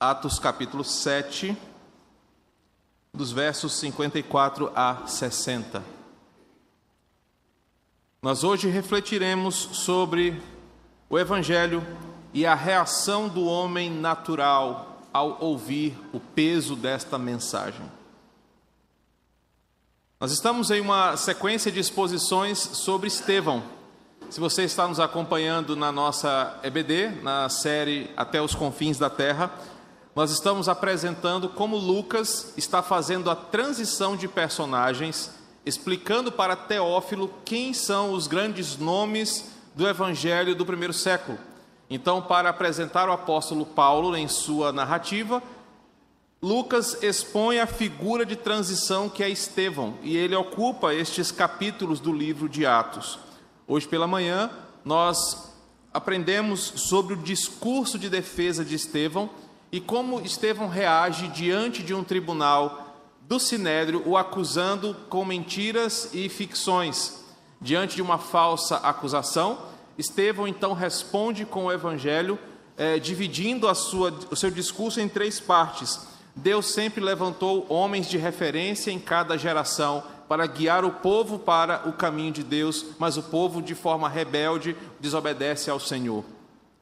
Atos capítulo 7, dos versos 54 a 60. Nós hoje refletiremos sobre o Evangelho e a reação do homem natural ao ouvir o peso desta mensagem. Nós estamos em uma sequência de exposições sobre Estevão. Se você está nos acompanhando na nossa EBD, na série Até os Confins da Terra, nós estamos apresentando como Lucas está fazendo a transição de personagens, explicando para Teófilo quem são os grandes nomes do evangelho do primeiro século. Então, para apresentar o apóstolo Paulo em sua narrativa, Lucas expõe a figura de transição que é Estevão, e ele ocupa estes capítulos do livro de Atos. Hoje pela manhã, nós aprendemos sobre o discurso de defesa de Estevão e como Estevão reage diante de um tribunal do Sinédrio, o acusando com mentiras e ficções. Diante de uma falsa acusação, Estevão então responde com o Evangelho, eh, dividindo sua, o seu discurso em três partes. Deus sempre levantou homens de referência em cada geração para guiar o povo para o caminho de Deus, mas o povo, de forma rebelde, desobedece ao Senhor.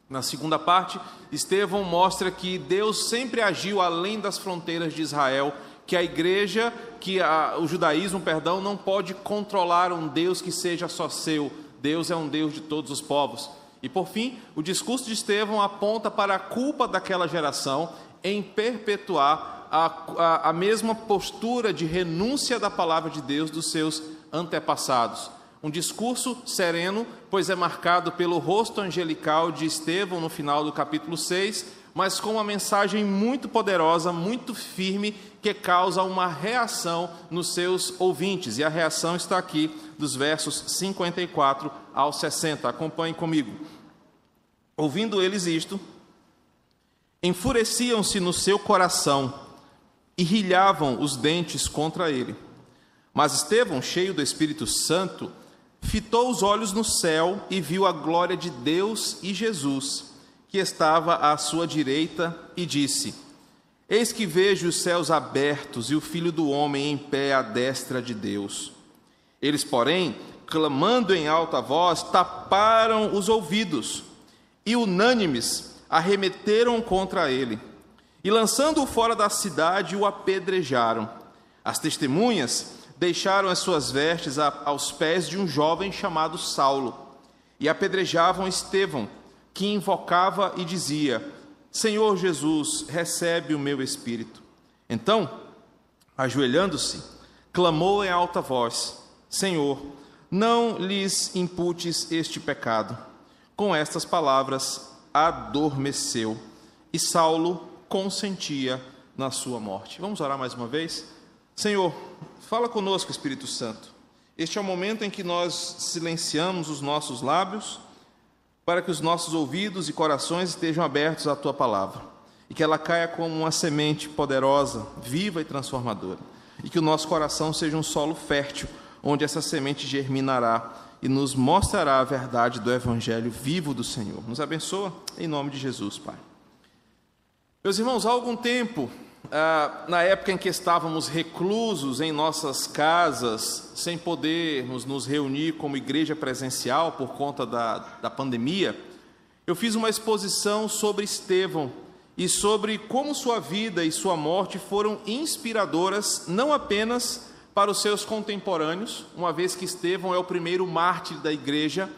Na segunda parte, Estevão mostra que Deus sempre agiu além das fronteiras de Israel, que a igreja, que a, o judaísmo, perdão, não pode controlar um Deus que seja só seu. Deus é um Deus de todos os povos. E por fim, o discurso de Estevão aponta para a culpa daquela geração em perpetuar a, a, a mesma postura de renúncia da palavra de Deus dos seus antepassados. Um discurso sereno, pois é marcado pelo rosto angelical de Estevão no final do capítulo 6, mas com uma mensagem muito poderosa, muito firme, que causa uma reação nos seus ouvintes. E a reação está aqui, dos versos 54 ao 60. Acompanhe comigo. Ouvindo eles isto, enfureciam-se no seu coração e rilhavam os dentes contra ele. Mas Estevão, cheio do Espírito Santo, fitou os olhos no céu e viu a glória de Deus e Jesus, que estava à sua direita, e disse: Eis que vejo os céus abertos e o filho do homem em pé à destra de Deus. Eles, porém, clamando em alta voz, taparam os ouvidos e, unânimes, arremeteram contra ele. E, lançando-o fora da cidade, o apedrejaram. As testemunhas deixaram as suas vestes aos pés de um jovem chamado Saulo e apedrejavam Estevão, que invocava e dizia: Senhor Jesus, recebe o meu espírito. Então, ajoelhando-se, clamou em alta voz: Senhor, não lhes imputes este pecado. Com estas palavras, adormeceu e Saulo consentia na sua morte. Vamos orar mais uma vez? Senhor, fala conosco, Espírito Santo. Este é o momento em que nós silenciamos os nossos lábios para que os nossos ouvidos e corações estejam abertos à tua palavra e que ela caia como uma semente poderosa, viva e transformadora, e que o nosso coração seja um solo fértil onde essa semente germinará e nos mostrará a verdade do evangelho vivo do Senhor. Nos abençoa em nome de Jesus, Pai. Meus irmãos, há algum tempo ah, na época em que estávamos reclusos em nossas casas, sem podermos nos reunir como igreja presencial por conta da, da pandemia, eu fiz uma exposição sobre Estevão e sobre como sua vida e sua morte foram inspiradoras não apenas para os seus contemporâneos, uma vez que Estevão é o primeiro mártir da igreja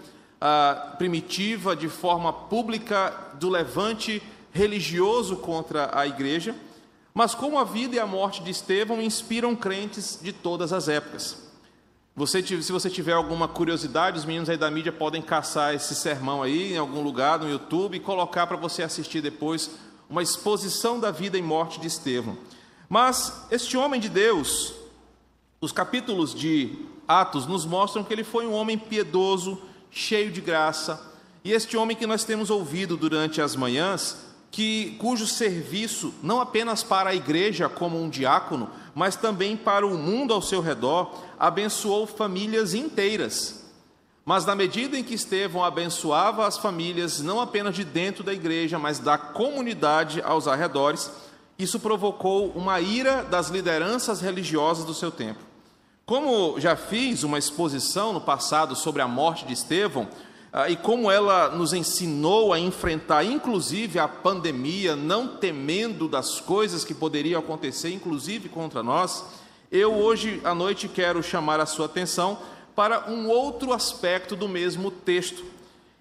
ah, primitiva de forma pública do levante religioso contra a igreja mas como a vida e a morte de Estevão inspiram crentes de todas as épocas. Você, se você tiver alguma curiosidade, os meninos aí da mídia podem caçar esse sermão aí em algum lugar no YouTube e colocar para você assistir depois uma exposição da vida e morte de Estevão. Mas este homem de Deus, os capítulos de Atos nos mostram que ele foi um homem piedoso, cheio de graça, e este homem que nós temos ouvido durante as manhãs, que cujo serviço não apenas para a igreja como um diácono, mas também para o mundo ao seu redor, abençoou famílias inteiras. Mas na medida em que Estevão abençoava as famílias, não apenas de dentro da igreja, mas da comunidade aos arredores, isso provocou uma ira das lideranças religiosas do seu tempo. Como já fiz uma exposição no passado sobre a morte de Estevão, e como ela nos ensinou a enfrentar, inclusive, a pandemia, não temendo das coisas que poderiam acontecer, inclusive contra nós, eu hoje à noite quero chamar a sua atenção para um outro aspecto do mesmo texto.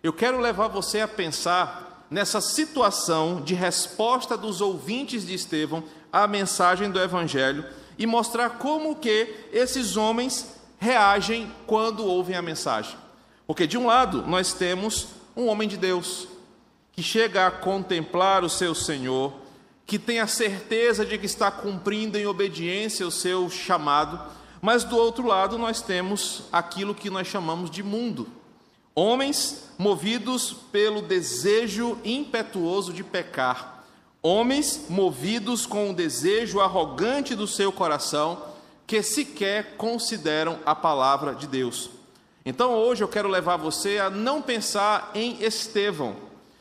Eu quero levar você a pensar nessa situação de resposta dos ouvintes de Estevão à mensagem do evangelho e mostrar como que esses homens reagem quando ouvem a mensagem. Porque de um lado, nós temos um homem de Deus que chega a contemplar o seu Senhor, que tem a certeza de que está cumprindo em obediência o seu chamado, mas do outro lado, nós temos aquilo que nós chamamos de mundo. Homens movidos pelo desejo impetuoso de pecar. Homens movidos com o desejo arrogante do seu coração, que sequer consideram a palavra de Deus. Então hoje eu quero levar você a não pensar em Estevão,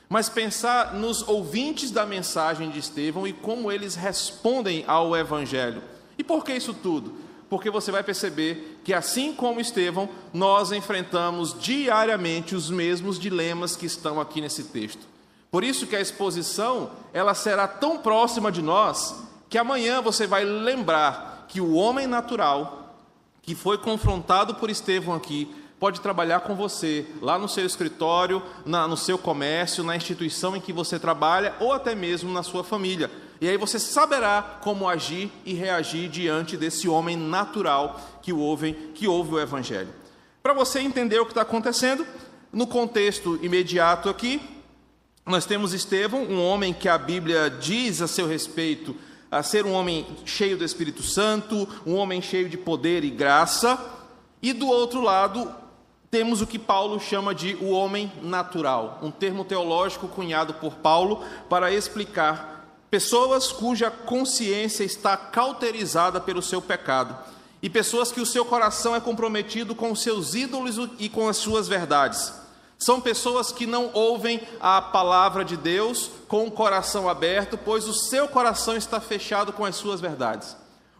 mas pensar nos ouvintes da mensagem de Estevão e como eles respondem ao Evangelho. E por que isso tudo? porque você vai perceber que, assim como Estevão, nós enfrentamos diariamente os mesmos dilemas que estão aqui nesse texto. Por isso que a exposição ela será tão próxima de nós que amanhã você vai lembrar que o homem natural que foi confrontado por Estevão aqui pode trabalhar com você lá no seu escritório, na, no seu comércio, na instituição em que você trabalha ou até mesmo na sua família. E aí você saberá como agir e reagir diante desse homem natural que ouve, que ouve o Evangelho. Para você entender o que está acontecendo, no contexto imediato aqui, nós temos Estevão, um homem que a Bíblia diz a seu respeito a ser um homem cheio do Espírito Santo, um homem cheio de poder e graça, e do outro lado, temos o que Paulo chama de o homem natural, um termo teológico cunhado por Paulo para explicar pessoas cuja consciência está cauterizada pelo seu pecado, e pessoas que o seu coração é comprometido com os seus ídolos e com as suas verdades. São pessoas que não ouvem a palavra de Deus com o coração aberto, pois o seu coração está fechado com as suas verdades.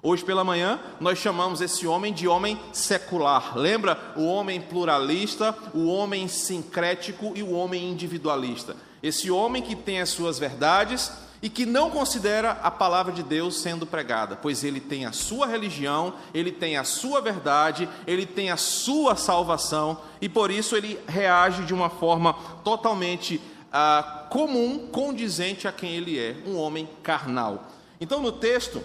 Hoje pela manhã, nós chamamos esse homem de homem secular. Lembra? O homem pluralista, o homem sincrético e o homem individualista. Esse homem que tem as suas verdades, e que não considera a palavra de Deus sendo pregada, pois ele tem a sua religião, ele tem a sua verdade, ele tem a sua salvação e por isso ele reage de uma forma totalmente ah, comum, condizente a quem ele é, um homem carnal. Então, no texto,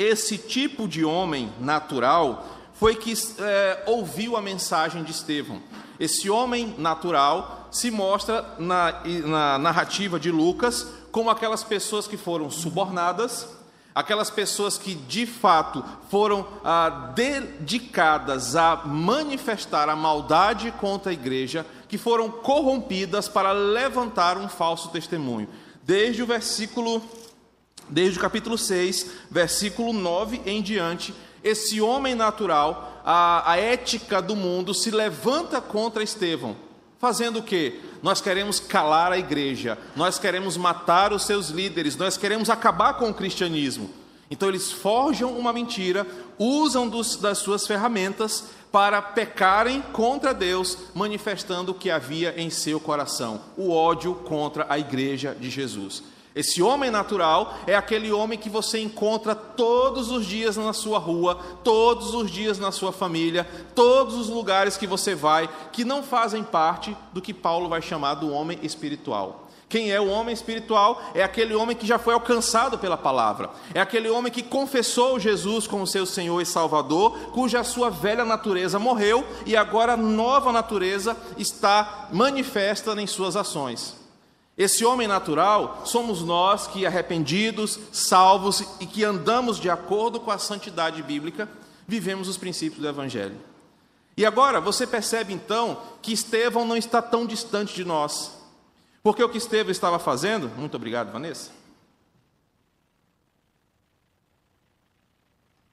esse tipo de homem natural foi que é, ouviu a mensagem de Estevão. Esse homem natural se mostra na, na narrativa de Lucas como aquelas pessoas que foram subornadas, aquelas pessoas que de fato foram ah, dedicadas a manifestar a maldade contra a igreja, que foram corrompidas para levantar um falso testemunho. Desde o versículo, desde o capítulo 6, versículo 9 em diante, esse homem natural, a, a ética do mundo se levanta contra Estevão Fazendo o quê? Nós queremos calar a igreja, nós queremos matar os seus líderes, nós queremos acabar com o cristianismo. Então eles forjam uma mentira, usam dos, das suas ferramentas para pecarem contra Deus, manifestando o que havia em seu coração: o ódio contra a igreja de Jesus. Esse homem natural é aquele homem que você encontra todos os dias na sua rua, todos os dias na sua família, todos os lugares que você vai, que não fazem parte do que Paulo vai chamar do homem espiritual. Quem é o homem espiritual? É aquele homem que já foi alcançado pela palavra. É aquele homem que confessou Jesus como seu Senhor e Salvador, cuja sua velha natureza morreu e agora a nova natureza está manifesta em suas ações. Esse homem natural somos nós que, arrependidos, salvos e que andamos de acordo com a santidade bíblica, vivemos os princípios do Evangelho. E agora você percebe então que Estevão não está tão distante de nós. Porque o que Estevão estava fazendo, muito obrigado, Vanessa.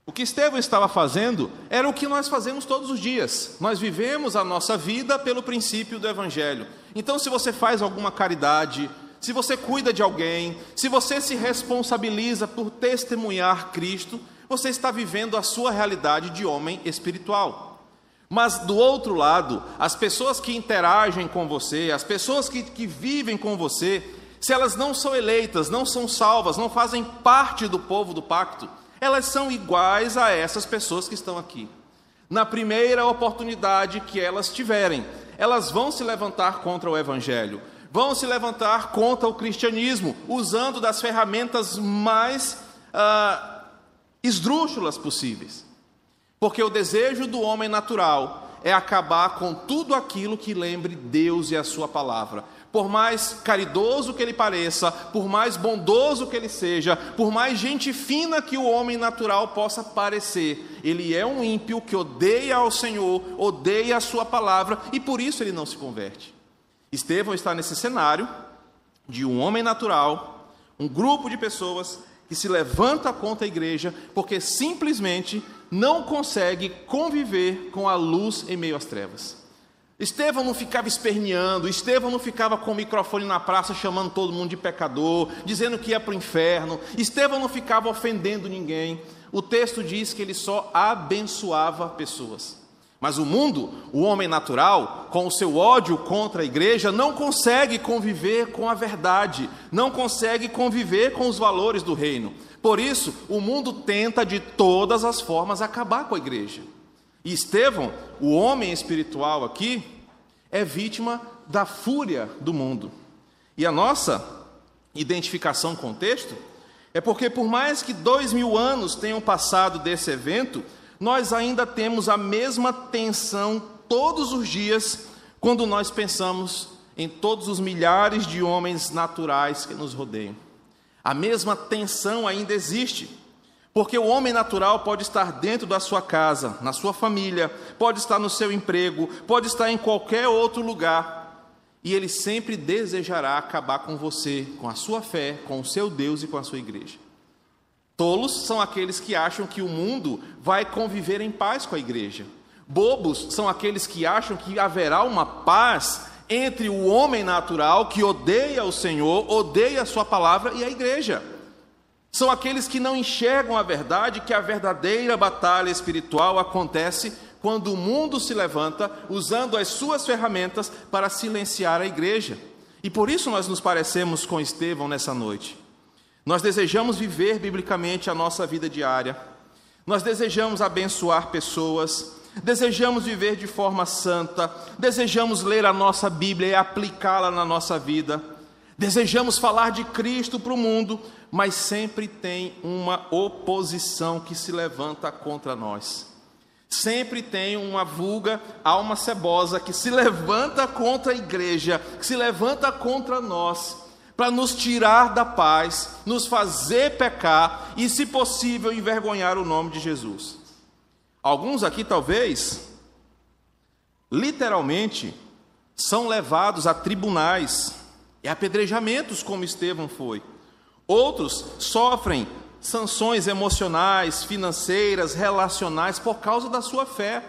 O que Estevão estava fazendo era o que nós fazemos todos os dias. Nós vivemos a nossa vida pelo princípio do Evangelho. Então, se você faz alguma caridade, se você cuida de alguém, se você se responsabiliza por testemunhar Cristo, você está vivendo a sua realidade de homem espiritual. Mas do outro lado, as pessoas que interagem com você, as pessoas que, que vivem com você, se elas não são eleitas, não são salvas, não fazem parte do povo do pacto, elas são iguais a essas pessoas que estão aqui. Na primeira oportunidade que elas tiverem, elas vão se levantar contra o Evangelho, vão se levantar contra o cristianismo, usando das ferramentas mais ah, esdrúxulas possíveis. Porque o desejo do homem natural é acabar com tudo aquilo que lembre Deus e a Sua palavra. Por mais caridoso que ele pareça, por mais bondoso que ele seja, por mais gente fina que o homem natural possa parecer, ele é um ímpio que odeia ao Senhor, odeia a Sua palavra e por isso ele não se converte. Estevão está nesse cenário de um homem natural, um grupo de pessoas que se levanta contra a igreja porque simplesmente não consegue conviver com a luz em meio às trevas. Estevão não ficava esperneando, Estevão não ficava com o microfone na praça chamando todo mundo de pecador, dizendo que ia para o inferno, Estevão não ficava ofendendo ninguém. O texto diz que ele só abençoava pessoas. Mas o mundo, o homem natural, com o seu ódio contra a igreja, não consegue conviver com a verdade, não consegue conviver com os valores do reino. Por isso, o mundo tenta de todas as formas acabar com a igreja. E Estevão, o homem espiritual aqui, é vítima da fúria do mundo. E a nossa identificação com o texto é porque, por mais que dois mil anos tenham passado desse evento, nós ainda temos a mesma tensão todos os dias quando nós pensamos em todos os milhares de homens naturais que nos rodeiam. A mesma tensão ainda existe, porque o homem natural pode estar dentro da sua casa, na sua família, pode estar no seu emprego, pode estar em qualquer outro lugar, e ele sempre desejará acabar com você, com a sua fé, com o seu Deus e com a sua igreja. Tolos são aqueles que acham que o mundo vai conviver em paz com a igreja. Bobos são aqueles que acham que haverá uma paz entre o homem natural que odeia o Senhor, odeia a sua palavra e a igreja. São aqueles que não enxergam a verdade, que a verdadeira batalha espiritual acontece quando o mundo se levanta usando as suas ferramentas para silenciar a igreja. E por isso nós nos parecemos com Estevão nessa noite. Nós desejamos viver biblicamente a nossa vida diária, nós desejamos abençoar pessoas, desejamos viver de forma santa, desejamos ler a nossa Bíblia e aplicá-la na nossa vida, desejamos falar de Cristo para o mundo, mas sempre tem uma oposição que se levanta contra nós. Sempre tem uma vulga, alma cebosa que se levanta contra a igreja, que se levanta contra nós para nos tirar da paz, nos fazer pecar e, se possível, envergonhar o nome de Jesus. Alguns aqui, talvez, literalmente, são levados a tribunais e apedrejamentos, como Estevão foi. Outros sofrem sanções emocionais, financeiras, relacionais por causa da sua fé.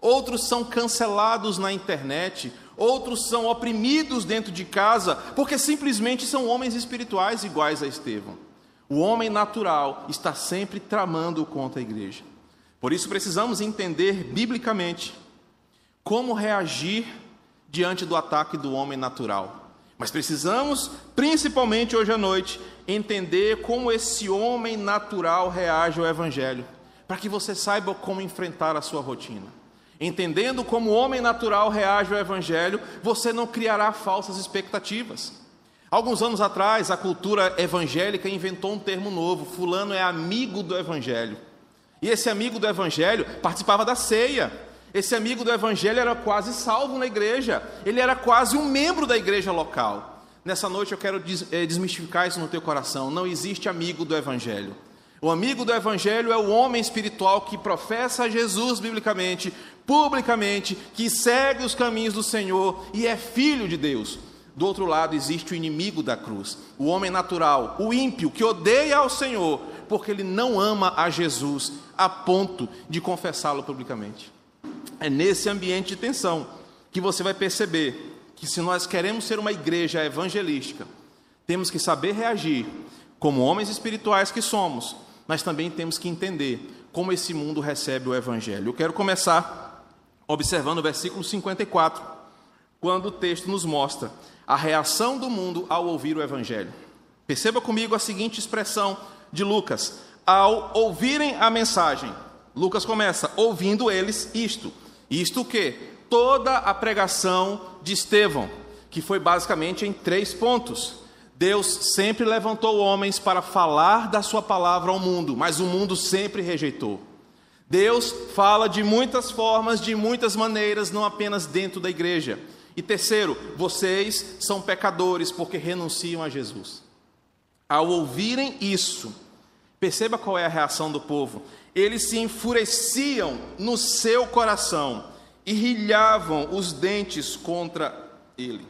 Outros são cancelados na internet, outros são oprimidos dentro de casa, porque simplesmente são homens espirituais iguais a Estevão. O homem natural está sempre tramando contra a igreja. Por isso precisamos entender biblicamente como reagir diante do ataque do homem natural. Mas precisamos, principalmente hoje à noite, entender como esse homem natural reage ao Evangelho, para que você saiba como enfrentar a sua rotina. Entendendo como o homem natural reage ao Evangelho, você não criará falsas expectativas. Alguns anos atrás, a cultura evangélica inventou um termo novo: Fulano é amigo do Evangelho. E esse amigo do Evangelho participava da ceia. Esse amigo do Evangelho era quase salvo na igreja. Ele era quase um membro da igreja local. Nessa noite eu quero eh, desmistificar isso no teu coração. Não existe amigo do Evangelho. O amigo do Evangelho é o homem espiritual que professa Jesus biblicamente, publicamente, que segue os caminhos do Senhor e é filho de Deus. Do outro lado existe o inimigo da cruz, o homem natural, o ímpio, que odeia ao Senhor, porque ele não ama a Jesus a ponto de confessá-lo publicamente. É nesse ambiente de tensão que você vai perceber que, se nós queremos ser uma igreja evangelística, temos que saber reagir como homens espirituais que somos, mas também temos que entender como esse mundo recebe o evangelho. Eu quero começar observando o versículo 54, quando o texto nos mostra a reação do mundo ao ouvir o evangelho. Perceba comigo a seguinte expressão de Lucas: ao ouvirem a mensagem. Lucas começa ouvindo eles isto. Isto o quê? Toda a pregação de Estevão, que foi basicamente em três pontos. Deus sempre levantou homens para falar da sua palavra ao mundo, mas o mundo sempre rejeitou. Deus fala de muitas formas, de muitas maneiras, não apenas dentro da igreja. E terceiro, vocês são pecadores porque renunciam a Jesus. Ao ouvirem isso, perceba qual é a reação do povo. Eles se enfureciam no seu coração e rilhavam os dentes contra ele.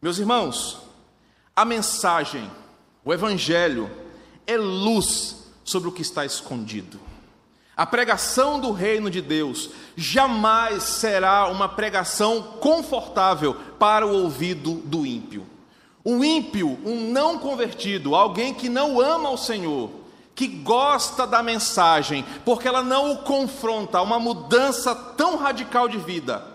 Meus irmãos, a mensagem, o Evangelho, é luz sobre o que está escondido. A pregação do reino de Deus jamais será uma pregação confortável para o ouvido do ímpio. O ímpio, um não convertido, alguém que não ama o Senhor, que gosta da mensagem, porque ela não o confronta a uma mudança tão radical de vida,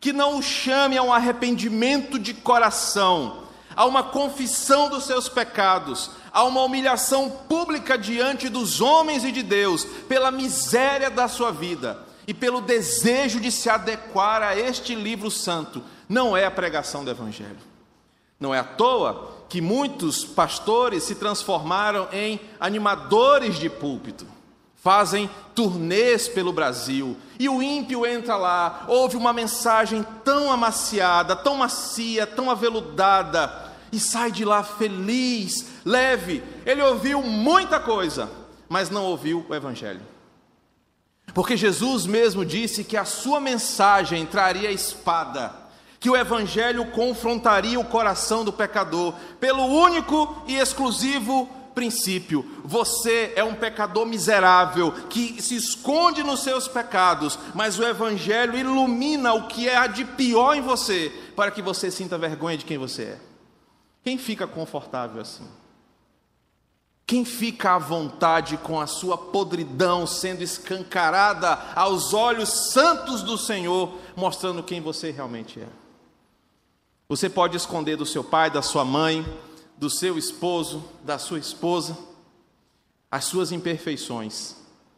que não o chame a um arrependimento de coração, a uma confissão dos seus pecados, a uma humilhação pública diante dos homens e de Deus, pela miséria da sua vida e pelo desejo de se adequar a este livro santo, não é a pregação do Evangelho. Não é à toa que muitos pastores se transformaram em animadores de púlpito fazem turnês pelo Brasil, e o ímpio entra lá, ouve uma mensagem tão amaciada, tão macia, tão aveludada, e sai de lá feliz, leve. Ele ouviu muita coisa, mas não ouviu o Evangelho. Porque Jesus mesmo disse que a sua mensagem traria espada, que o Evangelho confrontaria o coração do pecador, pelo único e exclusivo princípio: você é um pecador miserável que se esconde nos seus pecados, mas o Evangelho ilumina o que é de pior em você, para que você sinta vergonha de quem você é. Quem fica confortável assim? Quem fica à vontade com a sua podridão sendo escancarada aos olhos santos do Senhor, mostrando quem você realmente é? Você pode esconder do seu pai, da sua mãe, do seu esposo, da sua esposa, as suas imperfeições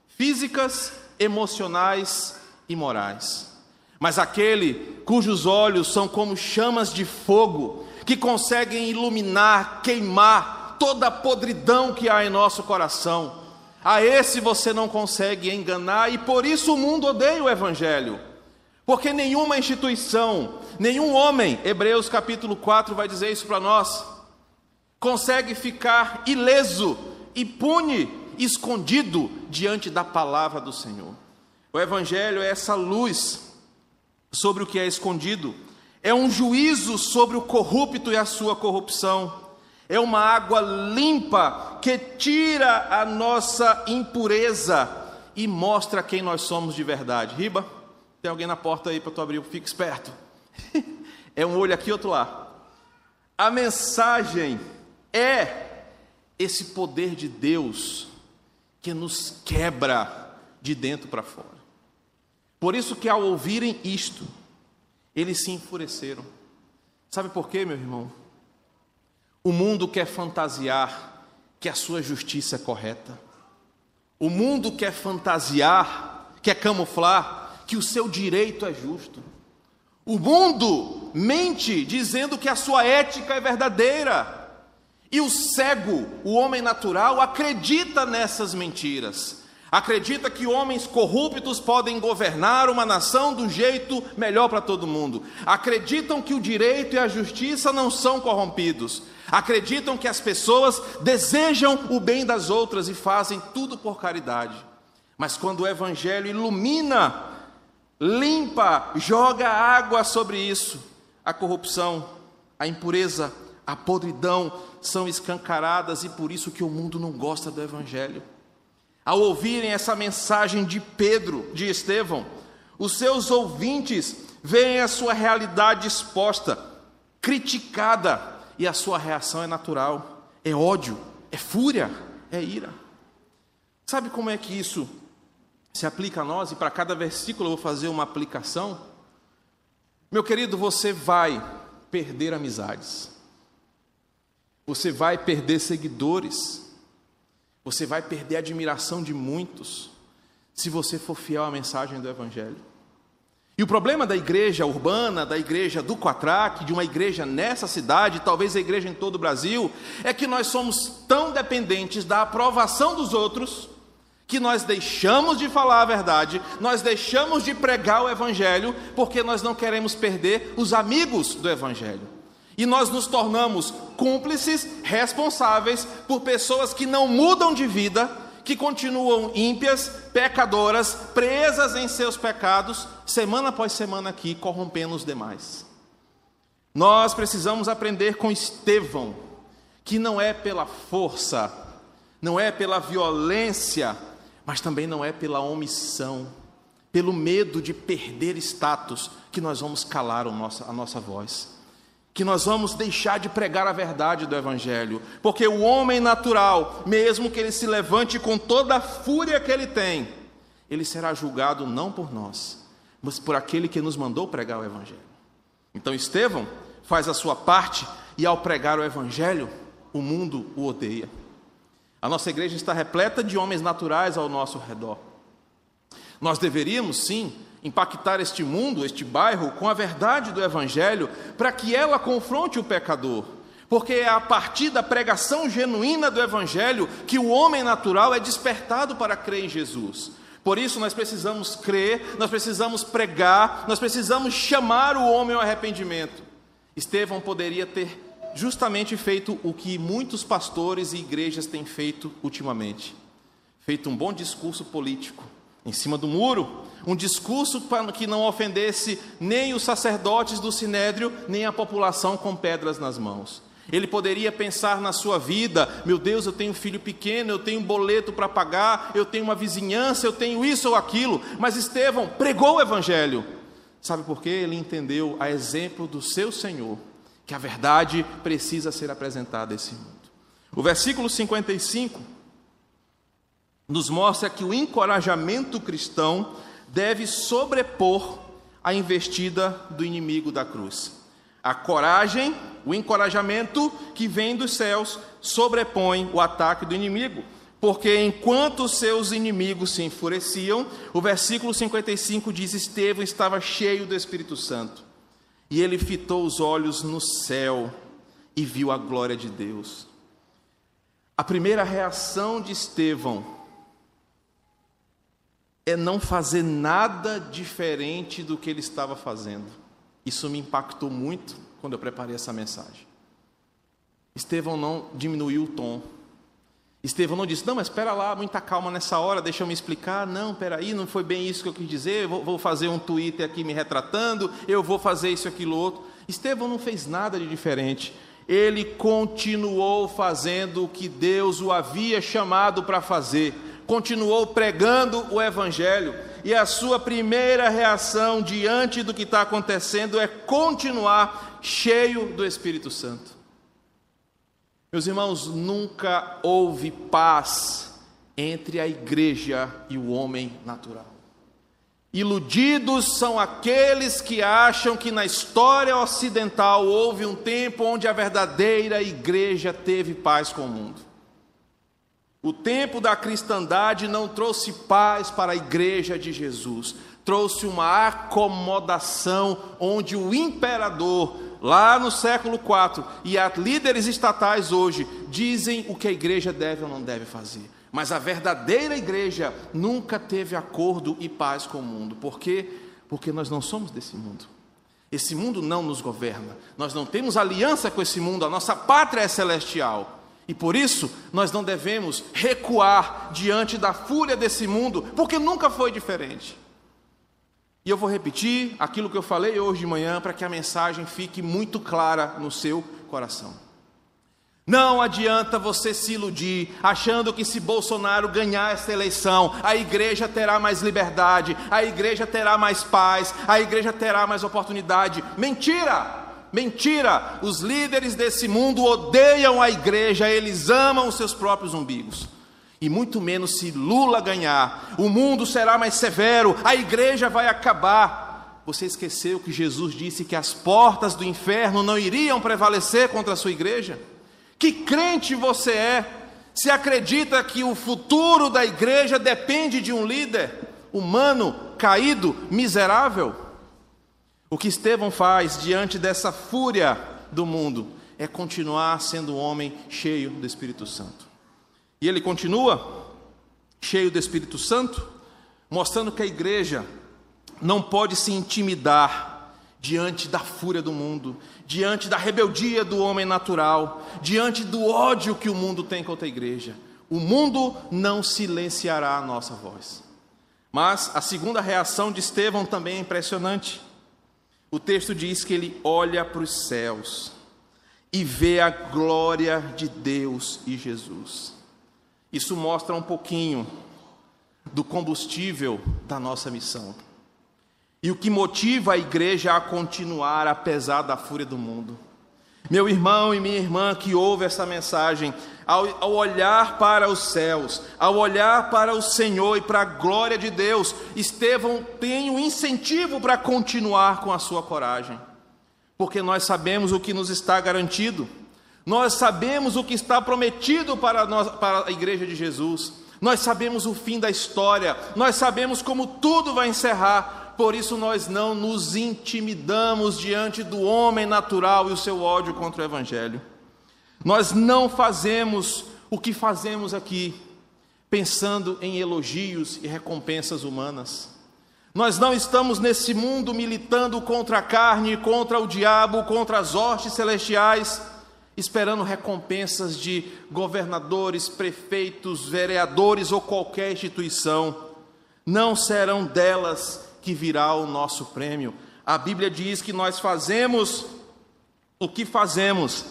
físicas, emocionais e morais. Mas aquele cujos olhos são como chamas de fogo, que conseguem iluminar, queimar toda a podridão que há em nosso coração, a esse você não consegue enganar e por isso o mundo odeia o Evangelho. Porque nenhuma instituição, nenhum homem, Hebreus capítulo 4 vai dizer isso para nós, consegue ficar ileso, impune, escondido diante da palavra do Senhor. O Evangelho é essa luz sobre o que é escondido, é um juízo sobre o corrupto e a sua corrupção, é uma água limpa que tira a nossa impureza e mostra quem nós somos de verdade. Riba, tem alguém na porta aí para tu abrir, fica esperto. é um olho aqui, outro lá. A mensagem é esse poder de Deus que nos quebra de dentro para fora. Por isso que ao ouvirem isto, eles se enfureceram. Sabe por quê, meu irmão? O mundo quer fantasiar que a sua justiça é correta. O mundo quer fantasiar, quer camuflar que o seu direito é justo. O mundo mente dizendo que a sua ética é verdadeira. E o cego, o homem natural, acredita nessas mentiras. Acredita que homens corruptos podem governar uma nação do jeito melhor para todo mundo. Acreditam que o direito e a justiça não são corrompidos. Acreditam que as pessoas desejam o bem das outras e fazem tudo por caridade. Mas quando o Evangelho ilumina, limpa, joga água sobre isso, a corrupção, a impureza, a podridão são escancaradas e por isso que o mundo não gosta do evangelho. Ao ouvirem essa mensagem de Pedro, de Estevão, os seus ouvintes veem a sua realidade exposta, criticada, e a sua reação é natural, é ódio, é fúria, é ira. Sabe como é que isso se aplica a nós? E para cada versículo eu vou fazer uma aplicação. Meu querido, você vai perder amizades, você vai perder seguidores, você vai perder a admiração de muitos, se você for fiel à mensagem do Evangelho. E o problema da igreja urbana, da igreja do Quatraque, de uma igreja nessa cidade, talvez a igreja em todo o Brasil, é que nós somos tão dependentes da aprovação dos outros, que nós deixamos de falar a verdade, nós deixamos de pregar o Evangelho, porque nós não queremos perder os amigos do Evangelho. E nós nos tornamos cúmplices, responsáveis por pessoas que não mudam de vida, que continuam ímpias, pecadoras, presas em seus pecados, semana após semana aqui, corrompendo os demais. Nós precisamos aprender com Estevão, que não é pela força, não é pela violência, mas também não é pela omissão, pelo medo de perder status, que nós vamos calar a nossa, voz que nós vamos deixar de pregar a verdade do Evangelho, porque o homem natural, mesmo que ele se levante com toda a fúria que ele tem, ele será julgado não por nós, mas por aquele que nos mandou pregar o Evangelho. Então Estevão faz a sua parte e ao pregar o Evangelho, o mundo o odeia. A nossa igreja está repleta de homens naturais ao nosso redor. Nós deveríamos, sim, impactar este mundo, este bairro, com a verdade do Evangelho, para que ela confronte o pecador. Porque é a partir da pregação genuína do Evangelho que o homem natural é despertado para crer em Jesus. Por isso nós precisamos crer, nós precisamos pregar, nós precisamos chamar o homem ao arrependimento. Estevão poderia ter justamente feito o que muitos pastores e igrejas têm feito ultimamente: feito um bom discurso político em cima do muro, um discurso que não ofendesse nem os sacerdotes do sinédrio, nem a população com pedras nas mãos. Ele poderia pensar na sua vida: meu Deus, eu tenho um filho pequeno, eu tenho um boleto para pagar, eu tenho uma vizinhança, eu tenho isso ou aquilo. Mas Estevão pregou o Evangelho. Sabe por quê? Ele entendeu, a exemplo do seu Senhor, que a verdade precisa ser apresentada a esse mundo. O versículo 55 nos mostra que o encorajamento cristão deve sobrepor a investida do inimigo da cruz. A coragem, o encorajamento que vem dos céus sobrepõe o ataque do inimigo. Porque enquanto seus inimigos se enfureciam, o versículo 55 diz: Estevão estava cheio do Espírito Santo. E ele fitou os olhos no céu e viu a glória de Deus. A primeira reação de Estevão é não fazer nada diferente do que ele estava fazendo. Isso me impactou muito quando eu preparei essa mensagem. Estevão não diminuiu o tom. Estevão não disse, não, mas espera lá, muita calma nessa hora, deixa eu me explicar. Não, peraí, não foi bem isso que eu quis dizer, vou, vou fazer um Twitter aqui me retratando, eu vou fazer isso, aquilo, outro. Estevão não fez nada de diferente. Ele continuou fazendo o que Deus o havia chamado para fazer continuou pregando o Evangelho, e a sua primeira reação diante do que está acontecendo é continuar cheio do Espírito Santo. Meus irmãos, nunca houve paz entre a igreja e o homem natural. Iludidos são aqueles que acham que na história ocidental houve um tempo onde a verdadeira igreja teve paz com o mundo. O tempo da cristandade não trouxe paz para a igreja de Jesus, trouxe uma acomodação onde o imperador, lá no século IV, e as líderes estatais hoje dizem o que a igreja deve ou não deve fazer. Mas a verdadeira igreja nunca teve acordo e paz com o mundo. Por quê? Porque nós não somos desse mundo. Esse mundo não nos governa. Nós não temos aliança com esse mundo. A nossa pátria é celestial. E por isso nós não devemos recuar diante da fúria desse mundo, porque nunca foi diferente. E eu vou repetir aquilo que eu falei hoje de manhã para que a mensagem fique muito clara no seu coração. Não adianta você se iludir achando que se Bolsonaro ganhar esta eleição, a igreja terá mais liberdade, a igreja terá mais paz, a igreja terá mais oportunidade. Mentira! Mentira! Os líderes desse mundo odeiam a igreja, eles amam os seus próprios umbigos. E muito menos se Lula ganhar, o mundo será mais severo, a igreja vai acabar. Você esqueceu que Jesus disse que as portas do inferno não iriam prevalecer contra a sua igreja? Que crente você é? Se acredita que o futuro da igreja depende de um líder humano, caído, miserável? O que Estevão faz diante dessa fúria do mundo é continuar sendo um homem cheio do Espírito Santo. E ele continua cheio do Espírito Santo, mostrando que a igreja não pode se intimidar diante da fúria do mundo, diante da rebeldia do homem natural, diante do ódio que o mundo tem contra a igreja. O mundo não silenciará a nossa voz. Mas a segunda reação de Estevão também é impressionante. O texto diz que ele olha para os céus e vê a glória de Deus e Jesus. Isso mostra um pouquinho do combustível da nossa missão. E o que motiva a igreja a continuar apesar da fúria do mundo. Meu irmão e minha irmã que ouve essa mensagem, ao, ao, olhar para os céus, ao olhar para o Senhor e para a glória de Deus, Estevão tem um incentivo para continuar com a sua coragem, porque nós sabemos o que nos está garantido, nós sabemos o que está prometido para, nós, para a igreja de Jesus, nós sabemos o fim da história, nós sabemos como tudo vai encerrar, por isso nós não nos intimidamos diante do homem natural e o seu ódio contra o Evangelho. Nós não fazemos o que fazemos aqui, pensando em elogios e recompensas humanas. Nós não estamos nesse mundo militando contra a carne, contra o diabo, contra as hostes celestiais, esperando recompensas de governadores, prefeitos, vereadores ou qualquer instituição. Não serão delas que virá o nosso prêmio. A Bíblia diz que nós fazemos o que fazemos,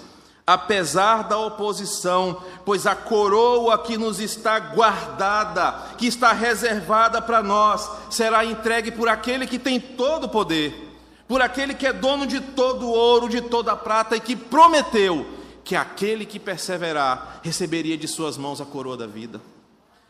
apesar da oposição, pois a coroa que nos está guardada, que está reservada para nós, será entregue por aquele que tem todo o poder, por aquele que é dono de todo o ouro, de toda a prata e que prometeu que aquele que perseverar receberia de suas mãos a coroa da vida.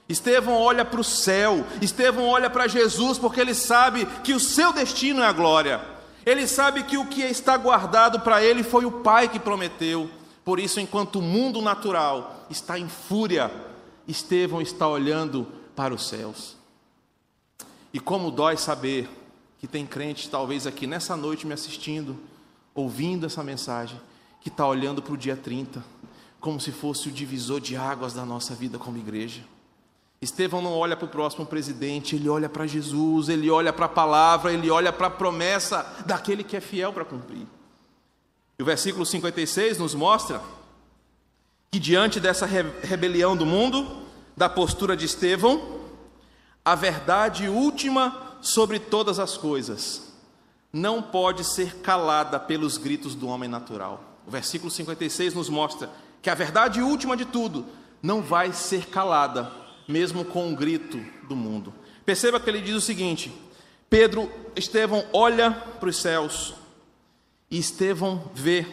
Estevão olha para o céu, Estevão olha para Jesus, porque ele sabe que o seu destino é a glória. Ele sabe que o que está guardado para ele foi o Pai que prometeu. Por isso, enquanto o mundo natural está em fúria, Estevão está olhando para os céus. E como dói saber que tem crente, talvez aqui nessa noite me assistindo, ouvindo essa mensagem, que está olhando para o dia 30, como se fosse o divisor de águas da nossa vida como igreja. Estevão não olha para o próximo presidente, ele olha para Jesus, ele olha para a palavra, ele olha para a promessa daquele que é fiel para cumprir. E o versículo 56 nos mostra que diante dessa rebelião do mundo, da postura de Estevão, a verdade última sobre todas as coisas não pode ser calada pelos gritos do homem natural. O versículo 56 nos mostra que a verdade última de tudo não vai ser calada mesmo com um grito do mundo. Perceba que ele diz o seguinte: Pedro, Estevão olha para os céus e Estevão vê,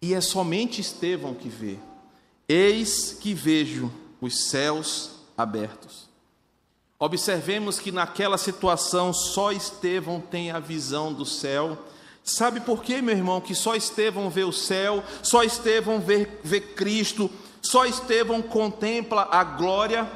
e é somente Estevão que vê. Eis que vejo os céus abertos. Observemos que naquela situação só Estevão tem a visão do céu. Sabe por quê, meu irmão, que só Estevão vê o céu, só Estevão vê, vê Cristo, só Estevão contempla a glória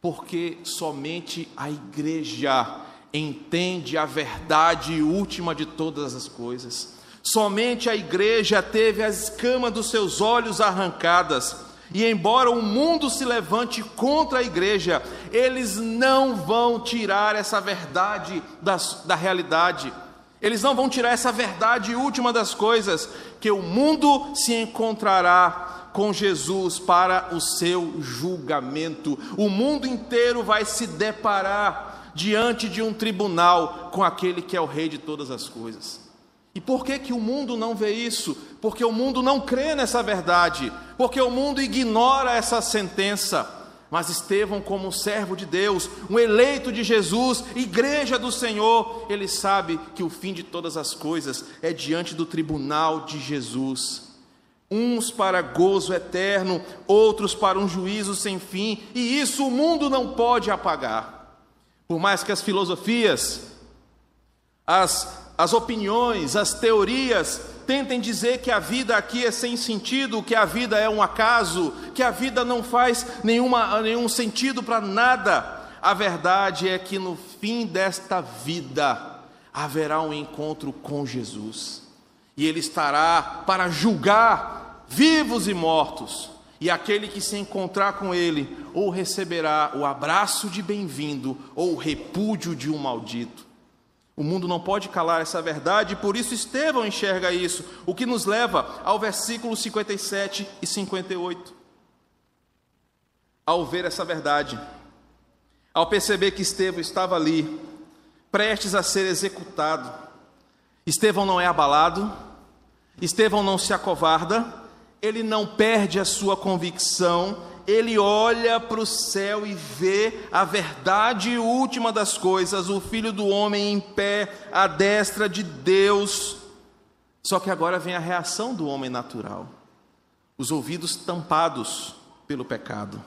porque somente a igreja entende a verdade última de todas as coisas. Somente a igreja teve as escamas dos seus olhos arrancadas. E embora o mundo se levante contra a igreja, eles não vão tirar essa verdade da, da realidade. Eles não vão tirar essa verdade última das coisas, que o mundo se encontrará com Jesus para o seu julgamento. O mundo inteiro vai se deparar diante de um tribunal com aquele que é o rei de todas as coisas. E por que que o mundo não vê isso? porque o mundo não crê nessa verdade, porque o mundo ignora essa sentença. Mas Estevão, como um servo de Deus, um eleito de Jesus, igreja do Senhor, ele sabe que o fim de todas as coisas é diante do tribunal de Jesus. Uns para gozo eterno, outros para um juízo sem fim, e isso o mundo não pode apagar. Por mais que as filosofias, as, as opiniões, as teorias tentem dizer que a vida aqui é sem sentido, que a vida é um acaso, que a vida não faz nenhuma, nenhum sentido para nada. A verdade é que no fim desta vida haverá um encontro com Jesus, e Ele estará para julgar vivos e mortos, e aquele que se encontrar com Ele, ou receberá o abraço de bem-vindo, ou o repúdio de um maldito. O mundo não pode calar essa verdade, e por isso Estevão enxerga isso, o que nos leva ao versículo 57 e 58. Ao ver essa verdade, ao perceber que Estevão estava ali, prestes a ser executado, Estevão não é abalado, Estevão não se acovarda, ele não perde a sua convicção, ele olha para o céu e vê a verdade última das coisas, o Filho do Homem em pé, à destra de Deus. Só que agora vem a reação do homem natural: os ouvidos tampados pelo pecado,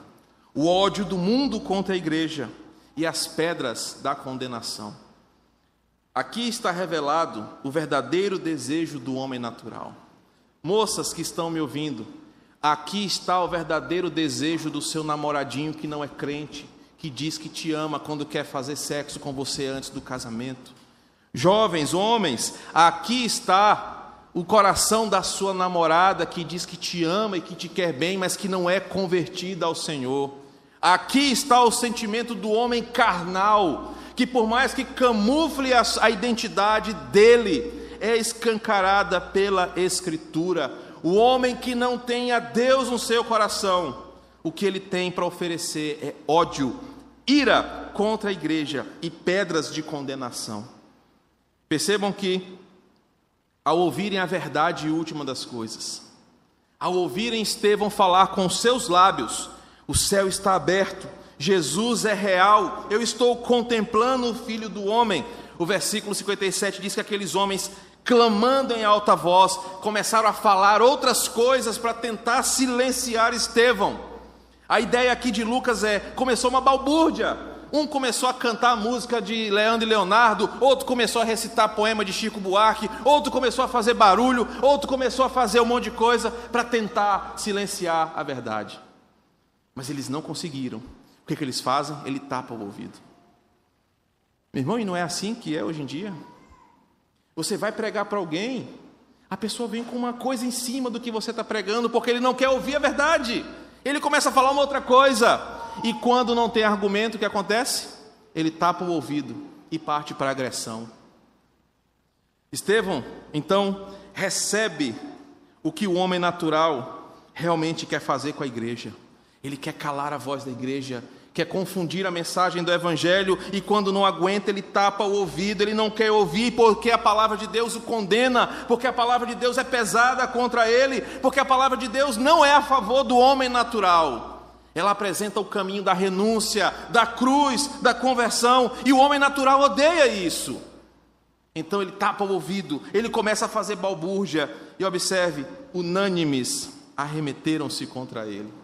o ódio do mundo contra a igreja e as pedras da condenação. Aqui está revelado o verdadeiro desejo do homem natural. Moças que estão me ouvindo, Aqui está o verdadeiro desejo do seu namoradinho que não é crente, que diz que te ama quando quer fazer sexo com você antes do casamento. Jovens, homens, aqui está o coração da sua namorada que diz que te ama e que te quer bem, mas que não é convertida ao Senhor. Aqui está o sentimento do homem carnal, que por mais que camufle a, identidade dele, é escancarada pela Escritura o homem que não tem a Deus no seu coração, o que ele tem para oferecer é ódio, ira contra a igreja e pedras de condenação. Percebam que, ao ouvirem a verdade última das coisas, ao ouvirem Estevão falar com seus lábios, o céu está aberto, Jesus é real, eu estou contemplando o Filho do Homem. O versículo 57 diz que aqueles homens clamando em alta voz, começaram a falar outras coisas para tentar silenciar Estevão. A ideia aqui de Lucas é: começou uma balbúrdia. Um começou a cantar a música de Leandro e Leonardo, outro começou a recitar poema de Chico Buarque, outro começou a fazer barulho, outro começou a fazer um monte de coisa para tentar silenciar a verdade. Mas eles não conseguiram. O que, que eles fazem? Ele tapa o ouvido. Meu irmão, e não é assim que é hoje em dia? Você vai pregar para alguém, a pessoa vem com uma coisa em cima do que você está pregando, porque ele não quer ouvir a verdade. Ele começa a falar uma outra coisa. E quando não tem argumento, o que acontece? Ele tapa o ouvido e parte para a agressão. Estevão, então, recebe o que o homem natural realmente quer fazer com a igreja. Ele quer calar a voz da igreja quer confundir a mensagem do Evangelho e quando não aguenta, ele tapa o ouvido, ele não quer ouvir porque a palavra de Deus o condena, porque a palavra de Deus é pesada contra ele, porque a palavra de Deus não é a favor do homem natural. Ela apresenta o caminho da renúncia, da cruz, da conversão, e o homem natural odeia isso. Então ele tapa o ouvido, ele começa a fazer balbúrdia, e observe: unânimes arremeteram-se contra ele.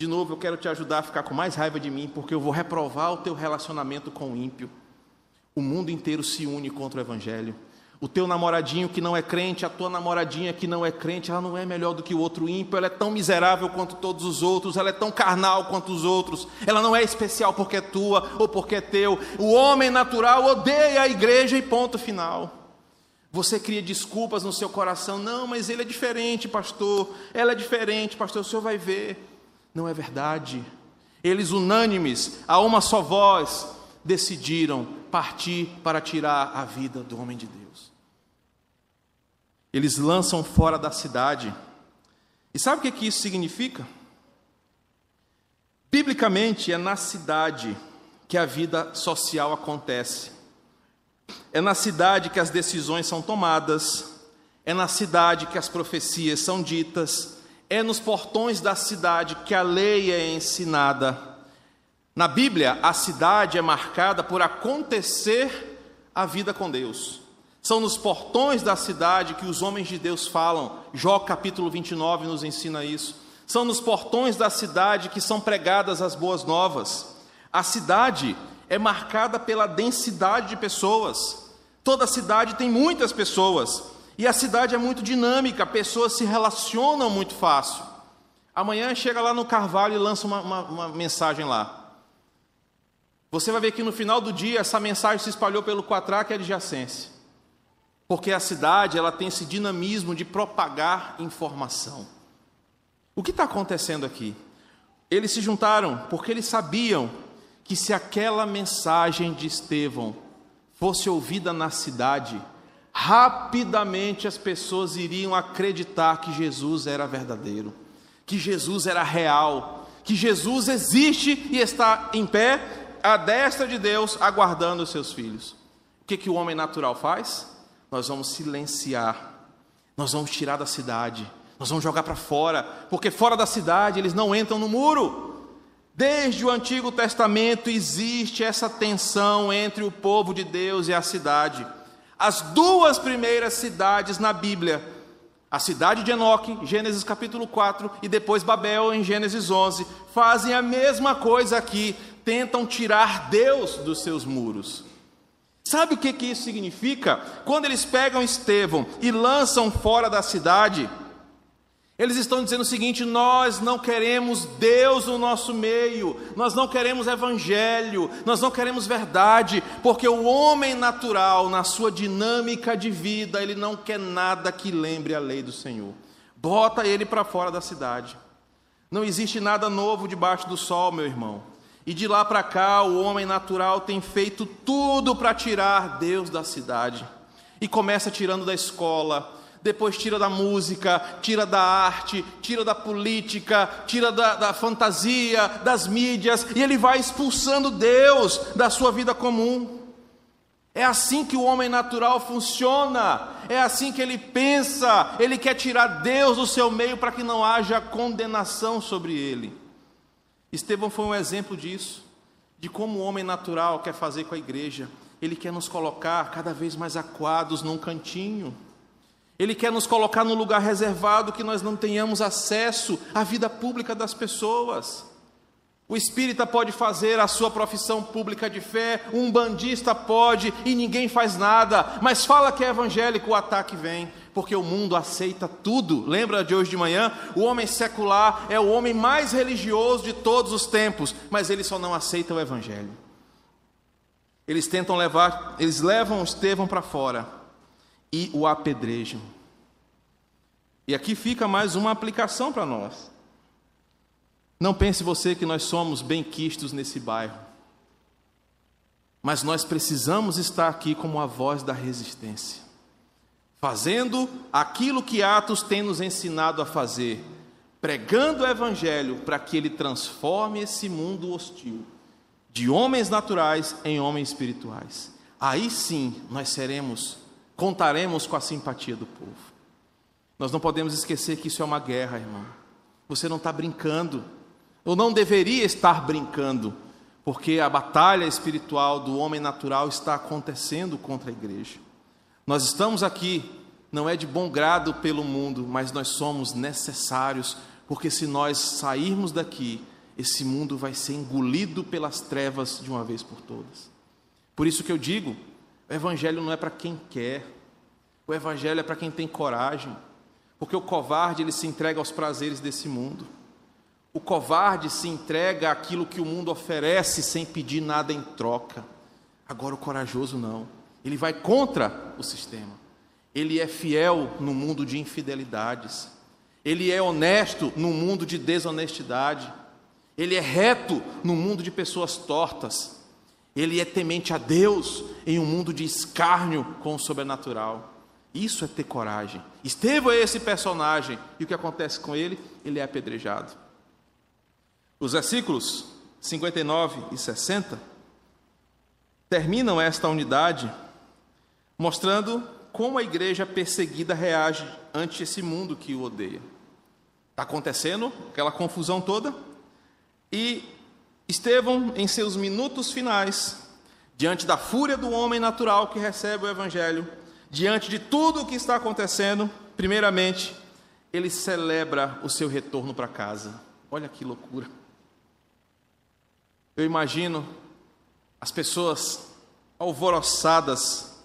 De novo, eu quero te ajudar a ficar com mais raiva de mim, porque eu vou reprovar o teu relacionamento com o ímpio. O mundo inteiro se une contra o Evangelho. O teu namoradinho que não é crente, a tua namoradinha que não é crente, ela não é melhor do que o outro ímpio, ela é tão miserável quanto todos os outros, ela é tão carnal quanto os outros, ela não é especial porque é tua ou porque é teu. O homem natural odeia a igreja e ponto final. Você cria desculpas no seu coração, não, mas ele é diferente, pastor, ela é diferente, pastor, o senhor vai ver. Não é verdade. Eles, unânimes, a uma só voz, decidiram partir para tirar a vida do homem de Deus. Eles lançam fora da cidade. E sabe o que, que isso significa? Biblicamente, é na cidade que a vida social acontece. É na cidade que as decisões são tomadas. é na cidade que as profecias são ditas, é nos portões da cidade que a lei é ensinada. Na Bíblia, a cidade é marcada por acontecer a vida com Deus. São nos portões da cidade que os homens de Deus falam. Jó capítulo 29 nos ensina isso. São nos portões da cidade que são pregadas as boas novas. A cidade é marcada pela densidade de pessoas. Toda cidade tem muitas pessoas. E a cidade é muito dinâmica, pessoas se relacionam muito fácil. Amanhã chega lá no Carvalho e lança uma, uma, uma mensagem lá. Você vai ver que no final do dia essa mensagem se espalhou pelo Quatraque adjacência. Porque a cidade ela tem esse dinamismo de propagar informação. O que está acontecendo aqui? Eles se juntaram porque eles sabiam que se aquela mensagem de Estevão fosse ouvida na cidade, rapidamente as pessoas iriam acreditar que Jesus era verdadeiro, que Jesus era real, que Jesus existe e está em pé à destra de Deus, aguardando os seus filhos. O que, que o homem natural faz? Nós vamos silenciar, nós vamos tirar da cidade, nós vamos jogar para fora, porque fora da cidade eles não entram no muro. Desde o Antigo Testamento existe essa tensão entre o povo de Deus e a cidade. As duas primeiras cidades na Bíblia, a cidade de Enoque, Gênesis capítulo 4, e depois Babel, em Gênesis 11, fazem a mesma coisa aqui, tentam tirar Deus dos seus muros. Sabe o que, que isso significa? Quando eles pegam Estevão e lançam fora da cidade, eles estão dizendo o seguinte: nós não queremos Deus no nosso meio, nós não queremos evangelho, nós não queremos verdade, porque o homem natural, na sua dinâmica de vida, ele não quer nada que lembre a lei do Senhor. Bota ele para fora da cidade. Não existe nada novo debaixo do sol, meu irmão. E de lá para cá, o homem natural tem feito tudo para tirar Deus da cidade. E começa tirando da escola, depois tira da música, tira da arte, tira da política, tira da, da, fantasia, das mídias, e ele vai expulsando Deus da sua vida comum. É assim que o homem natural funciona, é assim que ele pensa, ele quer tirar Deus do seu meio para que não haja condenação sobre ele. Estevão foi um exemplo disso, de como o homem natural quer fazer com a igreja. Ele quer nos colocar cada vez mais aquados num cantinho. Ele quer nos colocar num lugar reservado que nós não tenhamos acesso à vida pública das pessoas. O espírita pode fazer a sua profissão pública de fé, um bandista pode e ninguém faz nada, mas fala que é evangélico, o ataque vem, porque o mundo aceita tudo. Lembra de hoje de manhã? O homem secular é o homem mais religioso de todos os tempos, mas ele só não aceita o evangelho. Eles tentam levar, eles levam Estevão para fora e o apedrejam. E aqui fica mais uma aplicação para nós. Não pense você que nós somos bem-quistos nesse bairro. Mas nós precisamos estar aqui como a voz da resistência, fazendo aquilo que Atos tem nos ensinado a fazer, pregando o Evangelho para que ele transforme esse mundo hostil, de homens naturais em homens espirituais. Aí sim nós seremos contaremos com a simpatia do povo. Nós não podemos esquecer que isso é uma guerra, irmão. Você não está brincando, ou não deveria estar brincando, porque a batalha espiritual do homem natural está acontecendo contra a igreja. Nós estamos aqui, não é de bom grado pelo mundo, mas nós somos necessários, porque se nós sairmos daqui, esse mundo vai ser engolido pelas trevas de uma vez por todas. Por isso que eu digo, o Evangelho não é para quem quer, o Evangelho é para quem tem coragem, porque o covarde ele se entrega aos prazeres desse mundo. O covarde se entrega àquilo que o mundo oferece sem pedir nada em troca. Agora o corajoso não, ele vai contra o sistema. Ele é fiel no mundo de infidelidades. Ele é honesto no mundo de desonestidade. Ele é reto no mundo de pessoas tortas. Ele é temente a Deus em um mundo de escárnio com o sobrenatural. Isso é ter coragem. Estevão é esse personagem. E o que acontece com ele? Ele é apedrejado. Os versículos 59 e 60 terminam esta unidade mostrando como a igreja perseguida reage ante esse mundo que o odeia. Está acontecendo aquela confusão toda, e Estevão, em seus minutos finais, diante da fúria do homem natural que recebe o Evangelho, diante de tudo o que está acontecendo, primeiramente, ele celebra o seu retorno para casa. Olha que loucura. Eu imagino as pessoas alvoroçadas,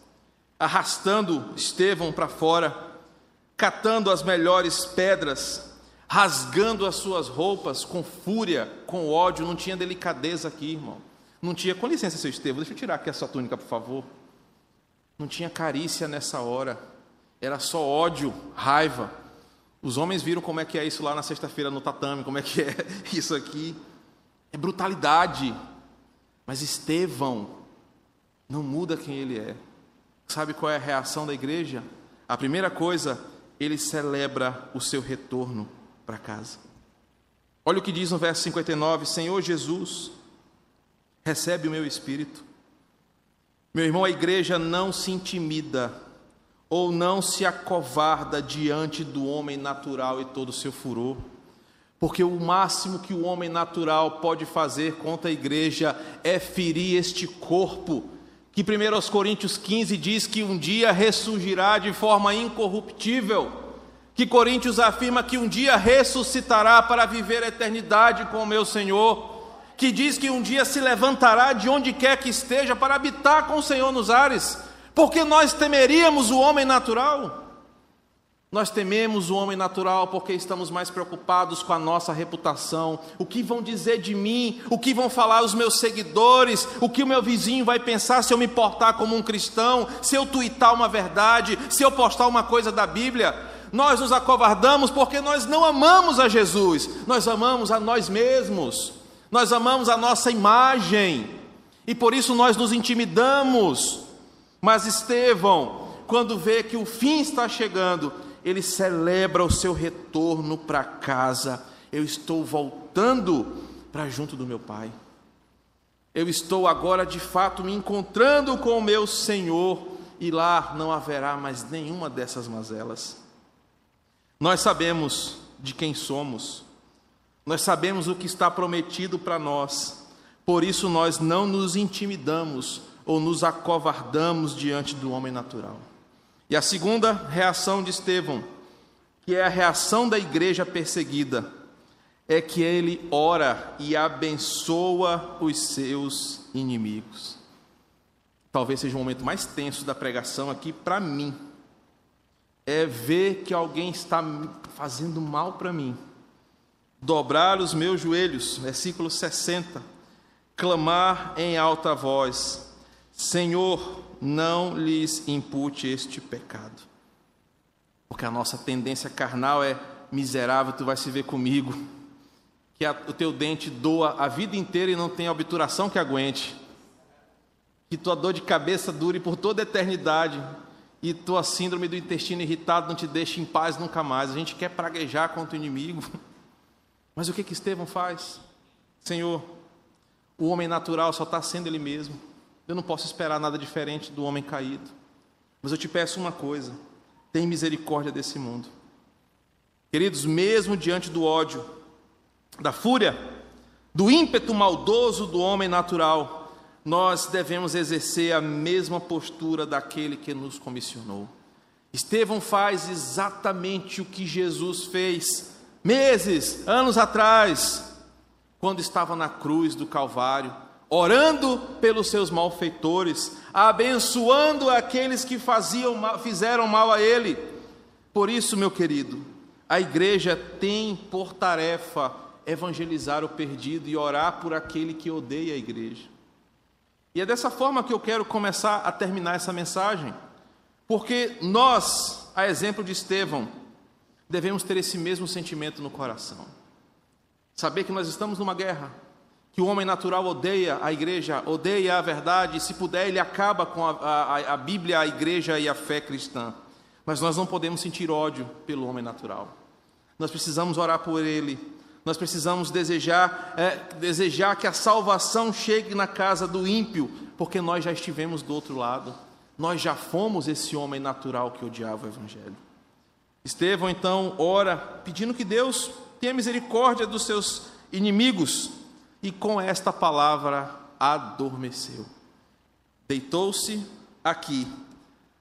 arrastando Estevão para fora, catando as melhores pedras, rasgando as suas roupas com fúria, com ódio. Não tinha delicadeza aqui, irmão. Não tinha, com licença, seu Estevão, deixa eu tirar aqui essa túnica, por favor. Não tinha carícia nessa hora, era só ódio, raiva. Os homens viram como é que é isso lá na sexta-feira no tatame, como é que é isso aqui. É brutalidade. Mas Estevão não muda quem ele é. Sabe qual é a reação da igreja? A primeira coisa, ele celebra o seu retorno para casa. Olha o que diz no verso 59: Senhor Jesus, recebe o meu espírito. Meu irmão, a igreja não se intimida ou não se acovarda diante do homem natural e todo o seu furor. Porque o máximo que o homem natural pode fazer contra a igreja é ferir este corpo, que 1 Coríntios 15 diz que um dia ressurgirá de forma incorruptível, que Coríntios afirma que um dia ressuscitará para viver a eternidade com o meu Senhor que diz que um dia se levantará de onde quer que esteja para habitar com o Senhor nos ares, porque nós temeríamos o homem natural. Nós tememos o homem natural porque estamos mais preocupados com a nossa reputação. O que vão dizer de mim? O que vão falar os meus seguidores? O que o meu vizinho vai pensar se eu me portar como um cristão? Se eu tuitar uma verdade? Se eu postar uma coisa da Bíblia? Nós nos acovardamos porque nós não amamos a Jesus, nós amamos a nós mesmos. Nós amamos a nossa imagem e por isso nós nos intimidamos. Mas Estevão, quando vê que o fim está chegando, ele celebra o seu retorno para casa. Eu estou voltando para junto do meu Pai. Eu estou agora de fato me encontrando com o meu Senhor e lá não haverá mais nenhuma dessas mazelas. Nós sabemos de quem somos. Nós sabemos o que está prometido para nós, por isso nós não nos intimidamos ou nos acovardamos diante do homem natural. E a segunda reação de Estevão, que é a reação da igreja perseguida, é que ele ora e abençoa os seus inimigos. Talvez seja o momento mais tenso da pregação aqui para mim. É ver que alguém está fazendo mal para mim dobrar os meus joelhos, versículo 60, clamar em alta voz: Senhor, não lhes impute este pecado. Porque a nossa tendência carnal é miserável, tu vai se ver comigo. Que a, o teu dente doa a vida inteira e não tem obturação que aguente. Que tua dor de cabeça dure por toda a eternidade. E tua síndrome do intestino irritado não te deixe em paz nunca mais. A gente quer praguejar contra o inimigo. Mas o que que Estevão faz? Senhor, o homem natural só está sendo ele mesmo. Eu não posso esperar nada diferente do homem caído. Mas eu te peço uma coisa: tem misericórdia desse mundo. Queridos, mesmo diante do ódio, da fúria, do ímpeto maldoso do homem natural, nós devemos exercer a mesma postura daquele que nos comissionou. Estevão faz exatamente o que Jesus fez meses, anos atrás, quando estava na cruz do Calvário, orando pelos seus malfeitores, abençoando aqueles que faziam mal, fizeram mal a ele. Por isso, meu querido, a igreja tem por tarefa evangelizar o perdido e orar por aquele que odeia a igreja. E é dessa forma que eu quero começar a terminar essa mensagem, porque nós, a exemplo de Estevão, devemos ter esse mesmo sentimento no coração. Saber que nós estamos numa guerra, que o homem natural odeia a igreja, odeia a verdade, e se puder, ele acaba com a, a, a Bíblia, a igreja e a fé cristã. Mas nós não podemos sentir ódio pelo homem natural. Nós precisamos orar por ele, nós precisamos desejar, é, desejar que a salvação chegue na casa do ímpio, porque nós já estivemos do outro lado. Nós já fomos esse homem natural que odiava o Evangelho. Estevão então ora pedindo que Deus tenha misericórdia dos seus inimigos e com esta palavra adormeceu. Deitou-se aqui,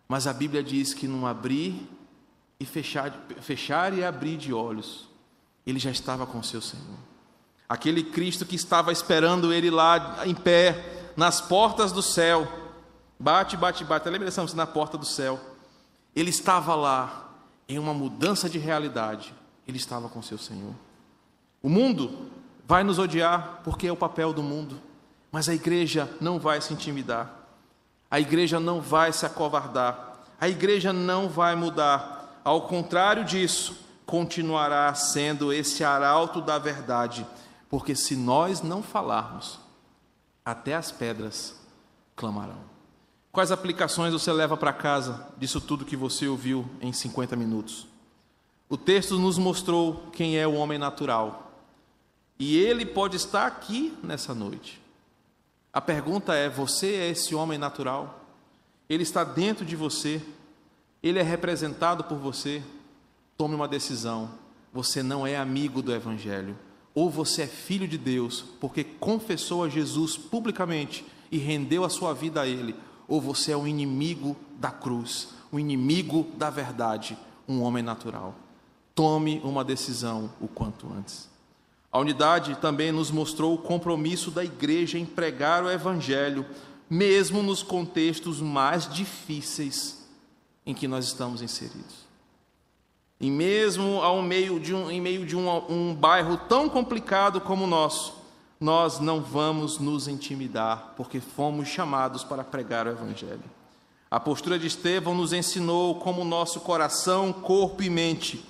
mas a Bíblia diz que não abrir e fechar, fechar e abrir de olhos, ele já estava com seu Senhor. Aquele Cristo que estava esperando ele lá em pé, nas portas do céu, bate, bate, bate, lembra-se na porta do céu. Ele estava lá, em uma mudança de realidade, ele estava com seu Senhor. O mundo vai nos odiar porque é o papel do mundo, mas a igreja não vai se intimidar, a igreja não vai se acovardar, a igreja não vai mudar, ao contrário disso, continuará sendo esse arauto da verdade, porque se nós não falarmos, até as pedras clamarão. Quais aplicações você leva para casa disso tudo que você ouviu em 50 minutos? O texto nos mostrou quem é o homem natural. E ele pode estar aqui nessa noite. A pergunta é: você é esse homem natural? Ele está dentro de você? Ele é representado por você? Tome uma decisão. Você não é amigo do Evangelho. Ou você é filho de Deus, porque confessou a Jesus publicamente e rendeu a sua vida a Ele ou você é um inimigo da cruz, um inimigo da verdade, um homem natural. Tome uma decisão o quanto antes. A unidade também nos mostrou o compromisso da igreja em pregar o evangelho, mesmo nos contextos mais difíceis em que nós estamos inseridos. E mesmo ao meio de um, em meio de um, um bairro tão complicado como o nosso, nós não vamos nos intimidar, porque fomos chamados para pregar o Evangelho. A postura de Estevão nos ensinou como nosso coração, corpo e mente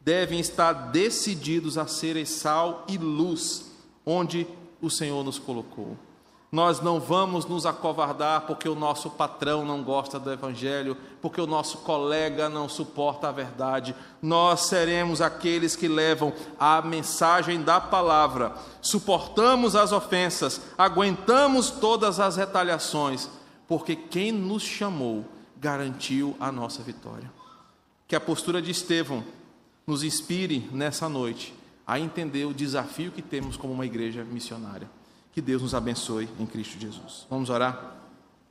devem estar decididos a serem sal e luz onde o Senhor nos colocou. Nós não vamos nos acovardar porque o nosso patrão não gosta do Evangelho, porque o nosso colega não suporta a verdade. Nós seremos aqueles que levam a mensagem da palavra, suportamos as ofensas, aguentamos todas as retaliações, porque quem nos chamou garantiu a nossa vitória. Que a postura de Estevão nos inspire nessa noite a entender o desafio que temos como uma igreja missionária. Que Deus nos abençoe em Cristo Jesus. Vamos orar?